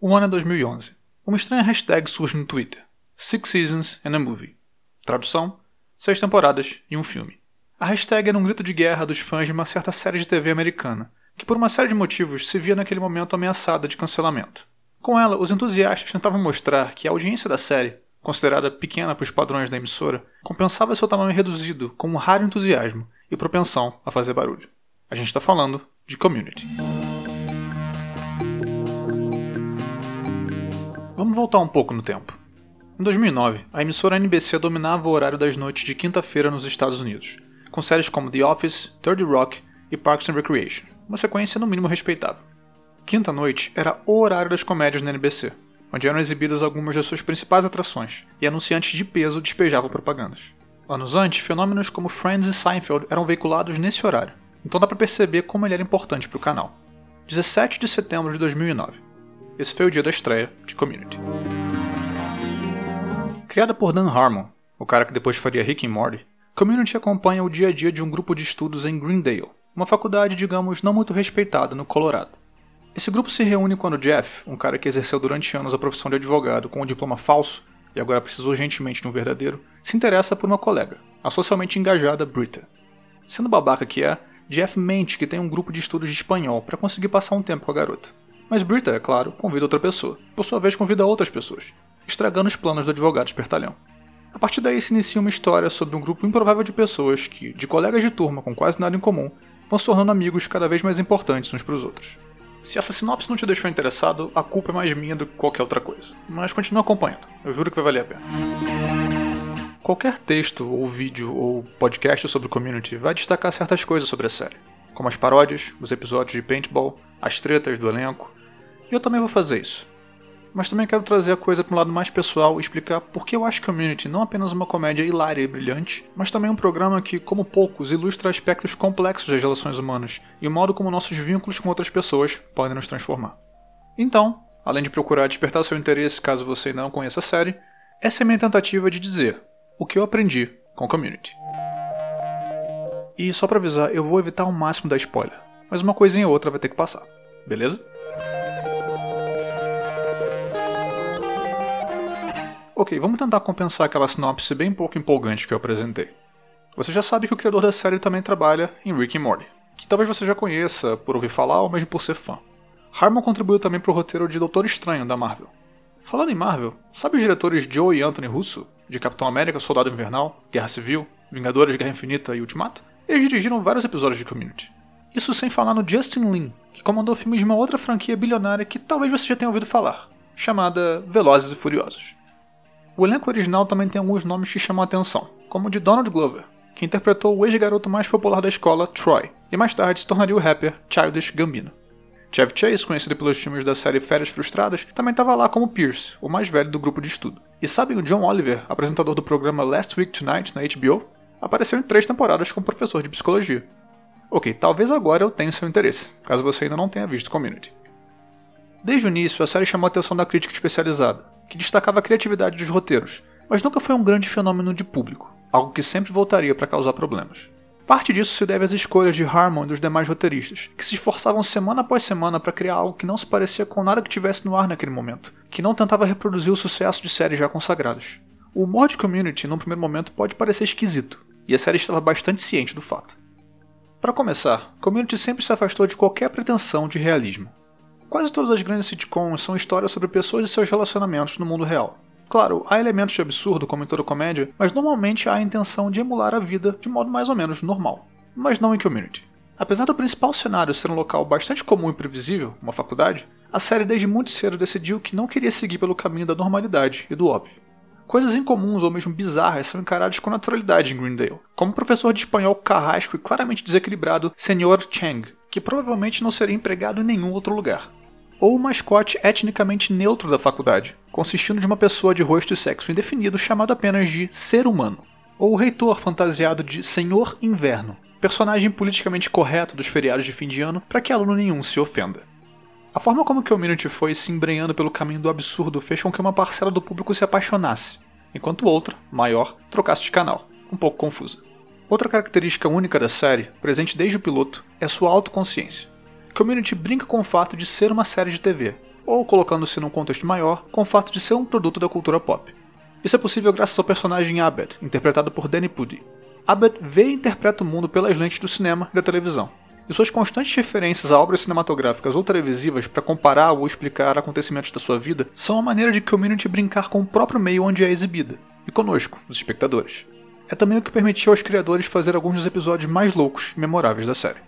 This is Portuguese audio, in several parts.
O ano é 2011. Uma estranha hashtag surge no Twitter: Six Seasons and a Movie. Tradução: Seis temporadas e um filme. A hashtag era um grito de guerra dos fãs de uma certa série de TV americana, que por uma série de motivos se via naquele momento ameaçada de cancelamento. Com ela, os entusiastas tentavam mostrar que a audiência da série, considerada pequena para os padrões da emissora, compensava seu tamanho reduzido com um raro entusiasmo e propensão a fazer barulho. A gente está falando de Community. Vamos voltar um pouco no tempo. Em 2009, a emissora NBC dominava o horário das noites de quinta-feira nos Estados Unidos, com séries como The Office, 30 Rock e Parks and Recreation, uma sequência no mínimo respeitável. Quinta-noite era o horário das comédias na NBC, onde eram exibidas algumas das suas principais atrações, e anunciantes de peso despejavam propagandas. Anos antes, fenômenos como Friends e Seinfeld eram veiculados nesse horário, então dá para perceber como ele era importante para o canal. 17 de setembro de 2009. Esse foi o dia da estreia de Community. Criada por Dan Harmon, o cara que depois faria Rick and Morty, Community acompanha o dia a dia de um grupo de estudos em Greendale, uma faculdade, digamos, não muito respeitada no Colorado. Esse grupo se reúne quando Jeff, um cara que exerceu durante anos a profissão de advogado com um diploma falso e agora precisa urgentemente de um verdadeiro, se interessa por uma colega, a socialmente engajada Brita. Sendo babaca que é, Jeff mente que tem um grupo de estudos de espanhol para conseguir passar um tempo com a garota. Mas Brita, é claro, convida outra pessoa. Por sua vez, convida outras pessoas, estragando os planos do advogado espertalhão. A partir daí se inicia uma história sobre um grupo improvável de pessoas que, de colegas de turma com quase nada em comum, vão se tornando amigos cada vez mais importantes uns para os outros. Se essa sinopse não te deixou interessado, a culpa é mais minha do que qualquer outra coisa. Mas continua acompanhando, eu juro que vai valer a pena. Qualquer texto, ou vídeo, ou podcast sobre o community vai destacar certas coisas sobre a série, como as paródias, os episódios de paintball, as tretas do elenco, e eu também vou fazer isso. Mas também quero trazer a coisa para um lado mais pessoal e explicar por que eu acho Community não apenas uma comédia hilária e brilhante, mas também um programa que, como poucos, ilustra aspectos complexos das relações humanas e o modo como nossos vínculos com outras pessoas podem nos transformar. Então, além de procurar despertar seu interesse caso você não conheça a série, essa é minha tentativa de dizer o que eu aprendi com Community. E só para avisar, eu vou evitar o máximo da spoiler, mas uma coisinha ou outra vai ter que passar, beleza? Ok, vamos tentar compensar aquela sinopse bem pouco empolgante que eu apresentei. Você já sabe que o criador da série também trabalha em Rick and Morty, que talvez você já conheça por ouvir falar ou mesmo por ser fã. Harmon contribuiu também para o roteiro de Doutor Estranho da Marvel. Falando em Marvel, sabe os diretores Joe e Anthony Russo, de Capitão América, Soldado Invernal, Guerra Civil, Vingadores, Guerra Infinita e Ultimato? Eles dirigiram vários episódios de Community. Isso sem falar no Justin Lin, que comandou filmes de uma outra franquia bilionária que talvez você já tenha ouvido falar, chamada Velozes e Furiosos. O elenco original também tem alguns nomes que chamam a atenção, como o de Donald Glover, que interpretou o ex-garoto mais popular da escola, Troy, e mais tarde se tornaria o rapper Childish Gambino. Chevy Chase, conhecido pelos filmes da série Férias Frustradas, também estava lá como Pierce, o mais velho do grupo de estudo. E sabem o John Oliver, apresentador do programa Last Week Tonight na HBO? Apareceu em três temporadas como professor de psicologia. Ok, talvez agora eu tenha seu interesse, caso você ainda não tenha visto Community. Desde o início, a série chamou a atenção da crítica especializada, que destacava a criatividade dos roteiros, mas nunca foi um grande fenômeno de público, algo que sempre voltaria para causar problemas. Parte disso se deve às escolhas de Harmon e dos demais roteiristas, que se esforçavam semana após semana para criar algo que não se parecia com nada que tivesse no ar naquele momento, que não tentava reproduzir o sucesso de séries já consagradas. O humor de Community, num primeiro momento, pode parecer esquisito, e a série estava bastante ciente do fato. Para começar, Community sempre se afastou de qualquer pretensão de realismo. Quase todas as grandes sitcoms são histórias sobre pessoas e seus relacionamentos no mundo real. Claro, há elementos de absurdo, como em toda comédia, mas normalmente há a intenção de emular a vida de modo mais ou menos normal. Mas não em Community. Apesar do principal cenário ser um local bastante comum e previsível, uma faculdade, a série desde muito cedo decidiu que não queria seguir pelo caminho da normalidade e do óbvio. Coisas incomuns ou mesmo bizarras são encaradas com naturalidade em Greendale, como o professor de espanhol carrasco e claramente desequilibrado Sr. Chang, que provavelmente não seria empregado em nenhum outro lugar ou o mascote etnicamente neutro da faculdade, consistindo de uma pessoa de rosto e sexo indefinido chamado apenas de ser humano, ou o reitor fantasiado de Senhor Inverno, personagem politicamente correto dos feriados de fim de ano para que aluno nenhum se ofenda. A forma como que o Community foi se embrenhando pelo caminho do absurdo fez com que uma parcela do público se apaixonasse, enquanto outra, maior, trocasse de canal, um pouco confusa. Outra característica única da série, presente desde o piloto, é sua autoconsciência. Community brinca com o fato de ser uma série de TV, ou colocando-se num contexto maior, com o fato de ser um produto da cultura pop. Isso é possível graças ao personagem Abed, interpretado por Danny Pudi. Abed vê e interpreta o mundo pelas lentes do cinema e da televisão, e suas constantes referências a obras cinematográficas ou televisivas para comparar ou explicar acontecimentos da sua vida são uma maneira de Community brincar com o próprio meio onde é exibida, e conosco, os espectadores. É também o que permitiu aos criadores fazer alguns dos episódios mais loucos e memoráveis da série.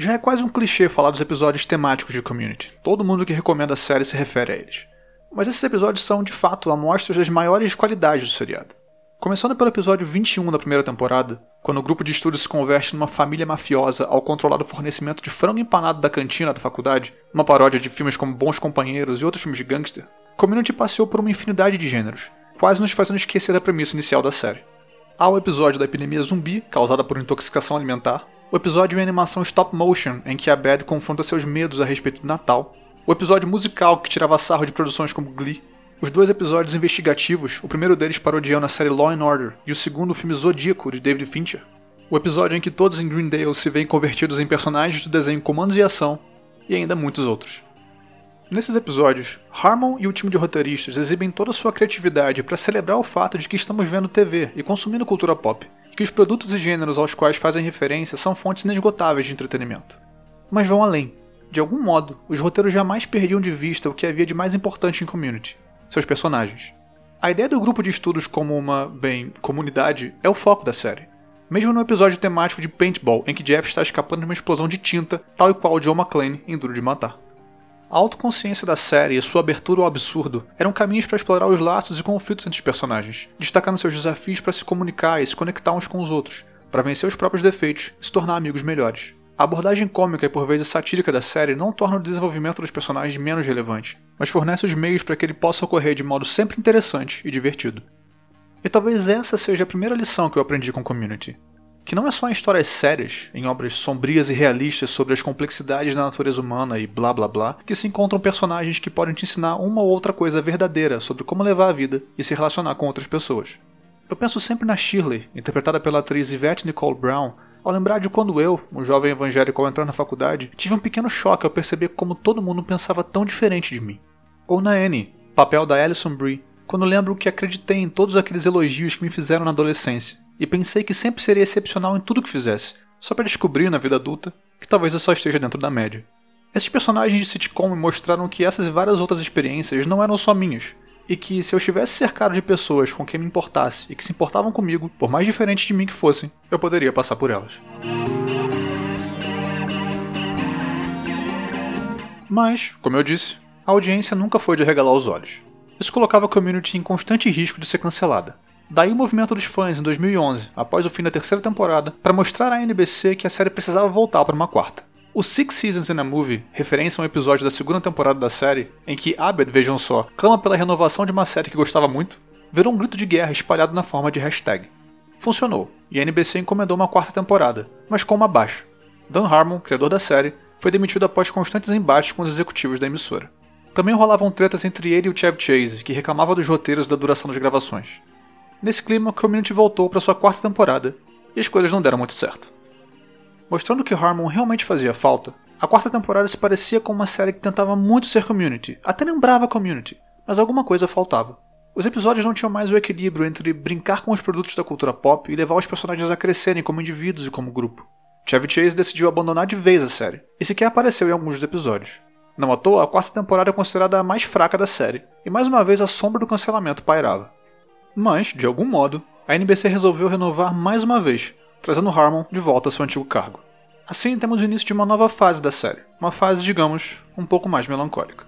Já é quase um clichê falar dos episódios temáticos de Community. Todo mundo que recomenda a série se refere a eles. Mas esses episódios são, de fato, amostras das maiores qualidades do seriado. Começando pelo episódio 21 da primeira temporada, quando o grupo de estudos se converte numa família mafiosa ao controlar o fornecimento de frango empanado da cantina da faculdade, uma paródia de filmes como Bons Companheiros e outros filmes de gangster, Community passeou por uma infinidade de gêneros, quase nos fazendo esquecer da premissa inicial da série. Há o episódio da epidemia zumbi, causada por intoxicação alimentar, o episódio em animação stop motion, em que a Bad confronta seus medos a respeito do Natal, o episódio musical que tirava sarro de produções como Glee, os dois episódios investigativos, o primeiro deles parodiando a série Law and Order e o segundo o filme Zodíaco de David Fincher, o episódio em que todos em Greendale se veem convertidos em personagens do desenho Comandos e Ação, e ainda muitos outros. Nesses episódios, Harmon e o time de roteiristas exibem toda a sua criatividade para celebrar o fato de que estamos vendo TV e consumindo cultura pop, que os produtos e gêneros aos quais fazem referência são fontes inesgotáveis de entretenimento. Mas vão além. De algum modo, os roteiros jamais perdiam de vista o que havia de mais importante em Community, seus personagens. A ideia do grupo de estudos como uma, bem, comunidade é o foco da série. Mesmo no episódio temático de Paintball, em que Jeff está escapando de uma explosão de tinta, tal e qual John McClane em Duro de Matar. A autoconsciência da série e sua abertura ao absurdo eram caminhos para explorar os laços e conflitos entre os personagens, destacando seus desafios para se comunicar e se conectar uns com os outros, para vencer os próprios defeitos e se tornar amigos melhores. A abordagem cômica e por vezes satírica da série não torna o desenvolvimento dos personagens menos relevante, mas fornece os meios para que ele possa ocorrer de modo sempre interessante e divertido. E talvez essa seja a primeira lição que eu aprendi com Community. Que não é só em histórias sérias, em obras sombrias e realistas sobre as complexidades da natureza humana e blá blá blá, que se encontram personagens que podem te ensinar uma ou outra coisa verdadeira sobre como levar a vida e se relacionar com outras pessoas. Eu penso sempre na Shirley, interpretada pela atriz Yvette Nicole Brown, ao lembrar de quando eu, um jovem evangélico ao entrar na faculdade, tive um pequeno choque ao perceber como todo mundo pensava tão diferente de mim. Ou na Annie, papel da Alison Brie, quando lembro que acreditei em todos aqueles elogios que me fizeram na adolescência, e pensei que sempre seria excepcional em tudo que fizesse, só para descobrir na vida adulta que talvez eu só esteja dentro da média. Esses personagens de sitcom me mostraram que essas e várias outras experiências não eram só minhas, e que se eu estivesse cercado de pessoas com quem me importasse e que se importavam comigo, por mais diferentes de mim que fossem, eu poderia passar por elas. Mas, como eu disse, a audiência nunca foi de regalar os olhos. Isso colocava a community em constante risco de ser cancelada. Daí o movimento dos fãs em 2011, após o fim da terceira temporada, para mostrar à NBC que a série precisava voltar para uma quarta. O Six Seasons in a Movie, referência a um episódio da segunda temporada da série, em que Abed, vejam só, clama pela renovação de uma série que gostava muito, virou um grito de guerra espalhado na forma de hashtag. Funcionou, e a NBC encomendou uma quarta temporada, mas com uma baixa. Dan Harmon, criador da série, foi demitido após constantes embates com os executivos da emissora. Também rolavam tretas entre ele e o Chevy Chase, que reclamava dos roteiros da duração das gravações. Nesse clima, Community voltou para sua quarta temporada, e as coisas não deram muito certo. Mostrando que Harmon realmente fazia falta, a quarta temporada se parecia com uma série que tentava muito ser Community, até lembrava Community, mas alguma coisa faltava. Os episódios não tinham mais o equilíbrio entre brincar com os produtos da cultura pop e levar os personagens a crescerem como indivíduos e como grupo. Chevy Chase decidiu abandonar de vez a série, e sequer apareceu em alguns dos episódios. Não à toa, a quarta temporada é considerada a mais fraca da série, e mais uma vez a sombra do cancelamento pairava. Mas, de algum modo, a NBC resolveu renovar mais uma vez, trazendo Harmon de volta ao seu antigo cargo. Assim, temos o início de uma nova fase da série, uma fase, digamos, um pouco mais melancólica.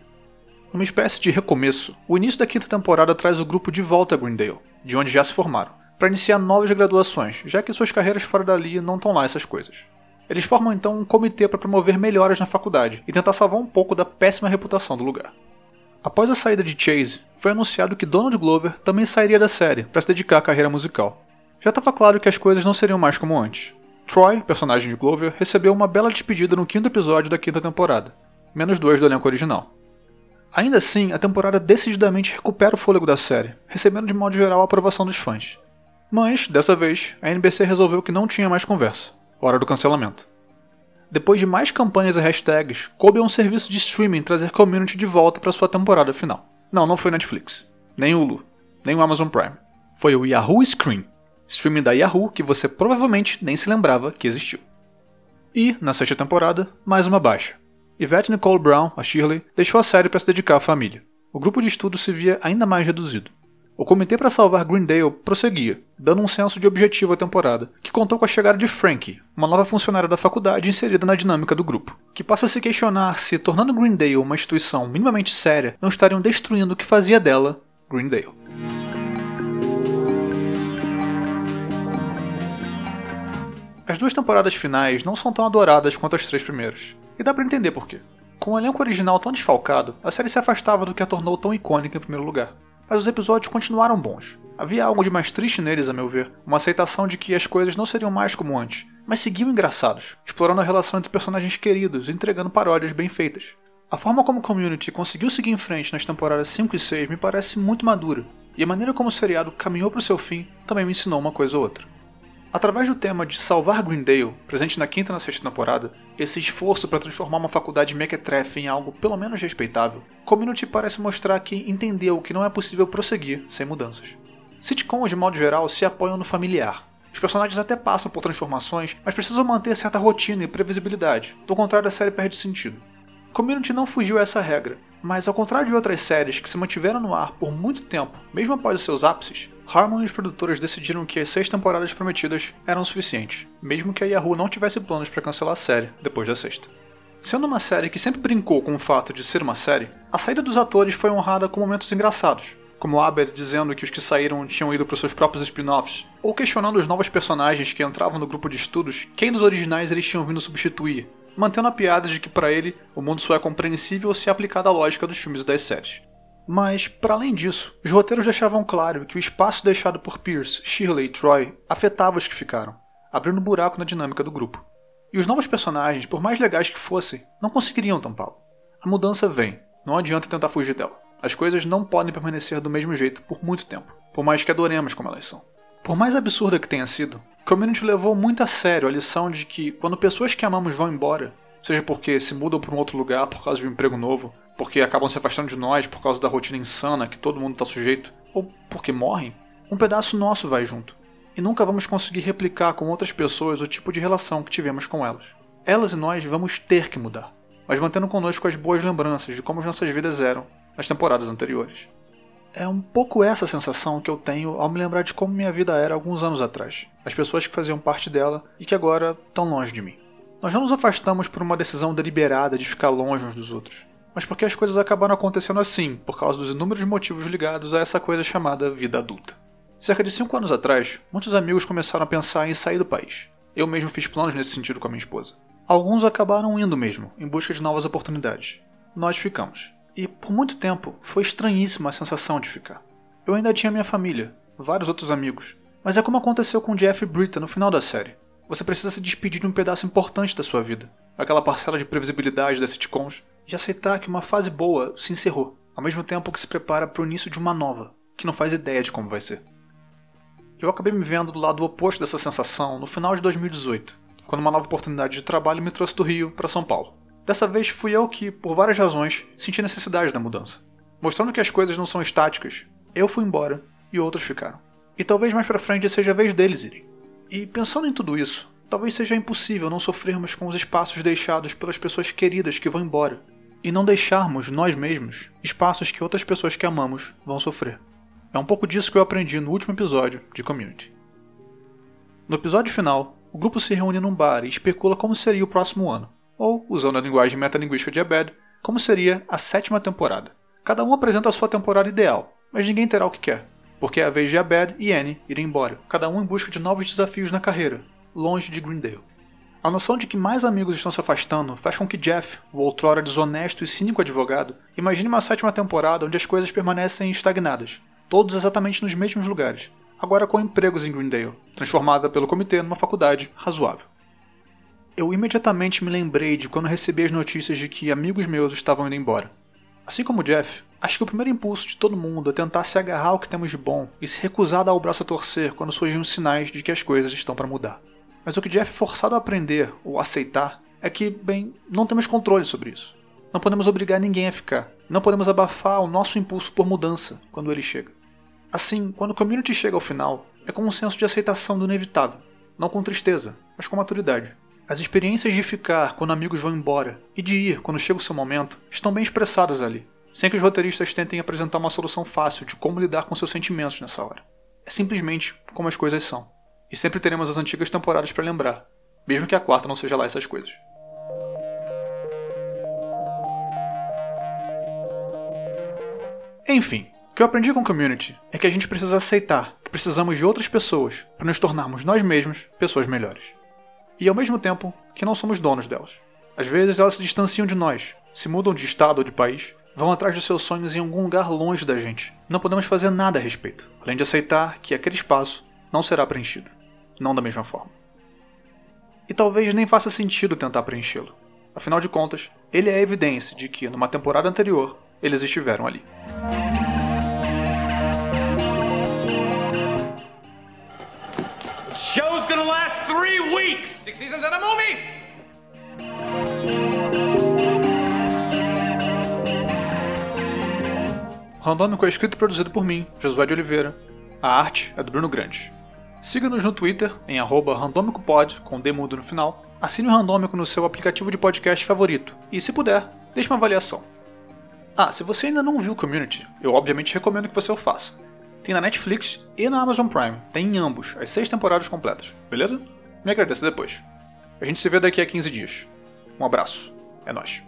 Numa espécie de recomeço, o início da quinta temporada traz o grupo de volta a Greendale, de onde já se formaram, para iniciar novas graduações, já que suas carreiras fora dali não estão lá essas coisas. Eles formam então um comitê para promover melhoras na faculdade e tentar salvar um pouco da péssima reputação do lugar. Após a saída de Chase, foi anunciado que Donald Glover também sairia da série para se dedicar à carreira musical. Já estava claro que as coisas não seriam mais como antes. Troy, personagem de Glover, recebeu uma bela despedida no quinto episódio da quinta temporada, menos dois do elenco original. Ainda assim, a temporada decididamente recupera o fôlego da série, recebendo de modo geral a aprovação dos fãs. Mas, dessa vez, a NBC resolveu que não tinha mais conversa. Hora do cancelamento. Depois de mais campanhas e hashtags, coube a um serviço de streaming trazer Community de volta para sua temporada final. Não, não foi Netflix, nem Hulu, nem o Amazon Prime. Foi o Yahoo Screen, streaming da Yahoo que você provavelmente nem se lembrava que existiu. E, na sexta temporada, mais uma baixa. Yvette Nicole Brown, a Shirley, deixou a série para se dedicar à família. O grupo de estudo se via ainda mais reduzido. O comitê para salvar Greendale prosseguia, dando um senso de objetivo à temporada, que contou com a chegada de Frankie, uma nova funcionária da faculdade inserida na dinâmica do grupo, que passa a se questionar se, tornando Greendale uma instituição minimamente séria, não estariam destruindo o que fazia dela Greendale. As duas temporadas finais não são tão adoradas quanto as três primeiras, e dá para entender por quê. Com o elenco original tão desfalcado, a série se afastava do que a tornou tão icônica em primeiro lugar mas os episódios continuaram bons. Havia algo de mais triste neles, a meu ver, uma aceitação de que as coisas não seriam mais como antes, mas seguiam engraçados, explorando a relação entre personagens queridos e entregando paródias bem feitas. A forma como Community conseguiu seguir em frente nas temporadas 5 e 6 me parece muito madura, e a maneira como o seriado caminhou para o seu fim também me ensinou uma coisa ou outra. Através do tema de salvar Greendale, presente na quinta e na sexta temporada, esse esforço para transformar uma faculdade mequetrefe em algo pelo menos respeitável, Community parece mostrar que entendeu que não é possível prosseguir sem mudanças. Sitcoms, de modo geral, se apoiam no familiar. Os personagens até passam por transformações, mas precisam manter certa rotina e previsibilidade, do contrário a série perde sentido. Community não fugiu a essa regra, mas ao contrário de outras séries que se mantiveram no ar por muito tempo, mesmo após os seus ápices, Harmon e os produtores decidiram que as seis temporadas prometidas eram suficientes, mesmo que a Yahoo não tivesse planos para cancelar a série depois da sexta. Sendo uma série que sempre brincou com o fato de ser uma série, a saída dos atores foi honrada com momentos engraçados, como Aber dizendo que os que saíram tinham ido para seus próprios spin-offs, ou questionando os novos personagens que entravam no grupo de estudos quem dos originais eles tinham vindo substituir, mantendo a piada de que para ele o mundo só é compreensível se aplicada à lógica dos filmes das séries. Mas, para além disso, os roteiros deixavam claro que o espaço deixado por Pierce, Shirley e Troy afetava os que ficaram, abrindo buraco na dinâmica do grupo. E os novos personagens, por mais legais que fossem, não conseguiriam tampá-lo. A mudança vem, não adianta tentar fugir dela. As coisas não podem permanecer do mesmo jeito por muito tempo, por mais que adoremos como elas são. Por mais absurda que tenha sido, Community levou muito a sério a lição de que quando pessoas que amamos vão embora, seja porque se mudam para um outro lugar por causa de um emprego novo, porque acabam se afastando de nós por causa da rotina insana que todo mundo está sujeito, ou porque morrem, um pedaço nosso vai junto. E nunca vamos conseguir replicar com outras pessoas o tipo de relação que tivemos com elas. Elas e nós vamos ter que mudar, mas mantendo conosco as boas lembranças de como as nossas vidas eram nas temporadas anteriores. É um pouco essa sensação que eu tenho ao me lembrar de como minha vida era alguns anos atrás, as pessoas que faziam parte dela e que agora estão longe de mim. Nós não nos afastamos por uma decisão deliberada de ficar longe uns dos outros, mas porque as coisas acabaram acontecendo assim, por causa dos inúmeros motivos ligados a essa coisa chamada vida adulta. Cerca de cinco anos atrás, muitos amigos começaram a pensar em sair do país. Eu mesmo fiz planos nesse sentido com a minha esposa. Alguns acabaram indo mesmo, em busca de novas oportunidades. Nós ficamos. E por muito tempo foi estranhíssima a sensação de ficar. Eu ainda tinha minha família, vários outros amigos, mas é como aconteceu com Jeff e Britta no final da série. Você precisa se despedir de um pedaço importante da sua vida, aquela parcela de previsibilidade das sitcoms, e aceitar que uma fase boa se encerrou, ao mesmo tempo que se prepara para o início de uma nova, que não faz ideia de como vai ser. Eu acabei me vendo do lado oposto dessa sensação no final de 2018, quando uma nova oportunidade de trabalho me trouxe do Rio para São Paulo. Dessa vez fui eu que, por várias razões, senti necessidade da mudança. Mostrando que as coisas não são estáticas, eu fui embora e outros ficaram. E talvez mais para frente seja a vez deles irem. E pensando em tudo isso, talvez seja impossível não sofrermos com os espaços deixados pelas pessoas queridas que vão embora, e não deixarmos nós mesmos espaços que outras pessoas que amamos vão sofrer. É um pouco disso que eu aprendi no último episódio de Community. No episódio final, o grupo se reúne num bar e especula como seria o próximo ano, ou, usando a linguagem metalinguística de Abed, como seria a sétima temporada. Cada um apresenta a sua temporada ideal, mas ninguém terá o que quer porque é a vez de Abed e Annie irem embora, cada um em busca de novos desafios na carreira, longe de Greendale. A noção de que mais amigos estão se afastando faz com que Jeff, o outrora desonesto e cínico advogado, imagine uma sétima temporada onde as coisas permanecem estagnadas, todos exatamente nos mesmos lugares, agora com empregos em Greendale, transformada pelo comitê numa faculdade razoável. Eu imediatamente me lembrei de quando recebi as notícias de que amigos meus estavam indo embora. Assim como Jeff, acho que o primeiro impulso de todo mundo é tentar se agarrar ao que temos de bom e se recusar a dar o braço a torcer quando surgem os sinais de que as coisas estão para mudar. Mas o que Jeff é forçado a aprender ou aceitar é que, bem, não temos controle sobre isso. Não podemos obrigar ninguém a ficar. Não podemos abafar o nosso impulso por mudança quando ele chega. Assim, quando o community chega ao final, é com um senso de aceitação do inevitável. Não com tristeza, mas com maturidade. As experiências de ficar quando amigos vão embora e de ir quando chega o seu momento estão bem expressadas ali, sem que os roteiristas tentem apresentar uma solução fácil de como lidar com seus sentimentos nessa hora. É simplesmente como as coisas são. E sempre teremos as antigas temporadas para lembrar, mesmo que a quarta não seja lá essas coisas. Enfim, o que eu aprendi com Community é que a gente precisa aceitar que precisamos de outras pessoas para nos tornarmos nós mesmos pessoas melhores. E ao mesmo tempo que não somos donos delas. Às vezes elas se distanciam de nós, se mudam de estado ou de país, vão atrás dos seus sonhos em algum lugar longe da gente. Não podemos fazer nada a respeito, além de aceitar que aquele espaço não será preenchido. Não da mesma forma. E talvez nem faça sentido tentar preenchê-lo. Afinal de contas, ele é a evidência de que, numa temporada anterior, eles estiveram ali. Six seasons and a movie! Randômico é escrito e produzido por mim, Josué de Oliveira. A arte é do Bruno Grande. Siga-nos no Twitter em randômicopod, com D mudo no final. Assine o Randômico no seu aplicativo de podcast favorito. E, se puder, deixe uma avaliação. Ah, se você ainda não viu Community, eu obviamente recomendo que você o faça. Tem na Netflix e na Amazon Prime. Tem em ambos, as seis temporadas completas, beleza? Me agradeça depois. A gente se vê daqui a 15 dias. Um abraço. É nóis.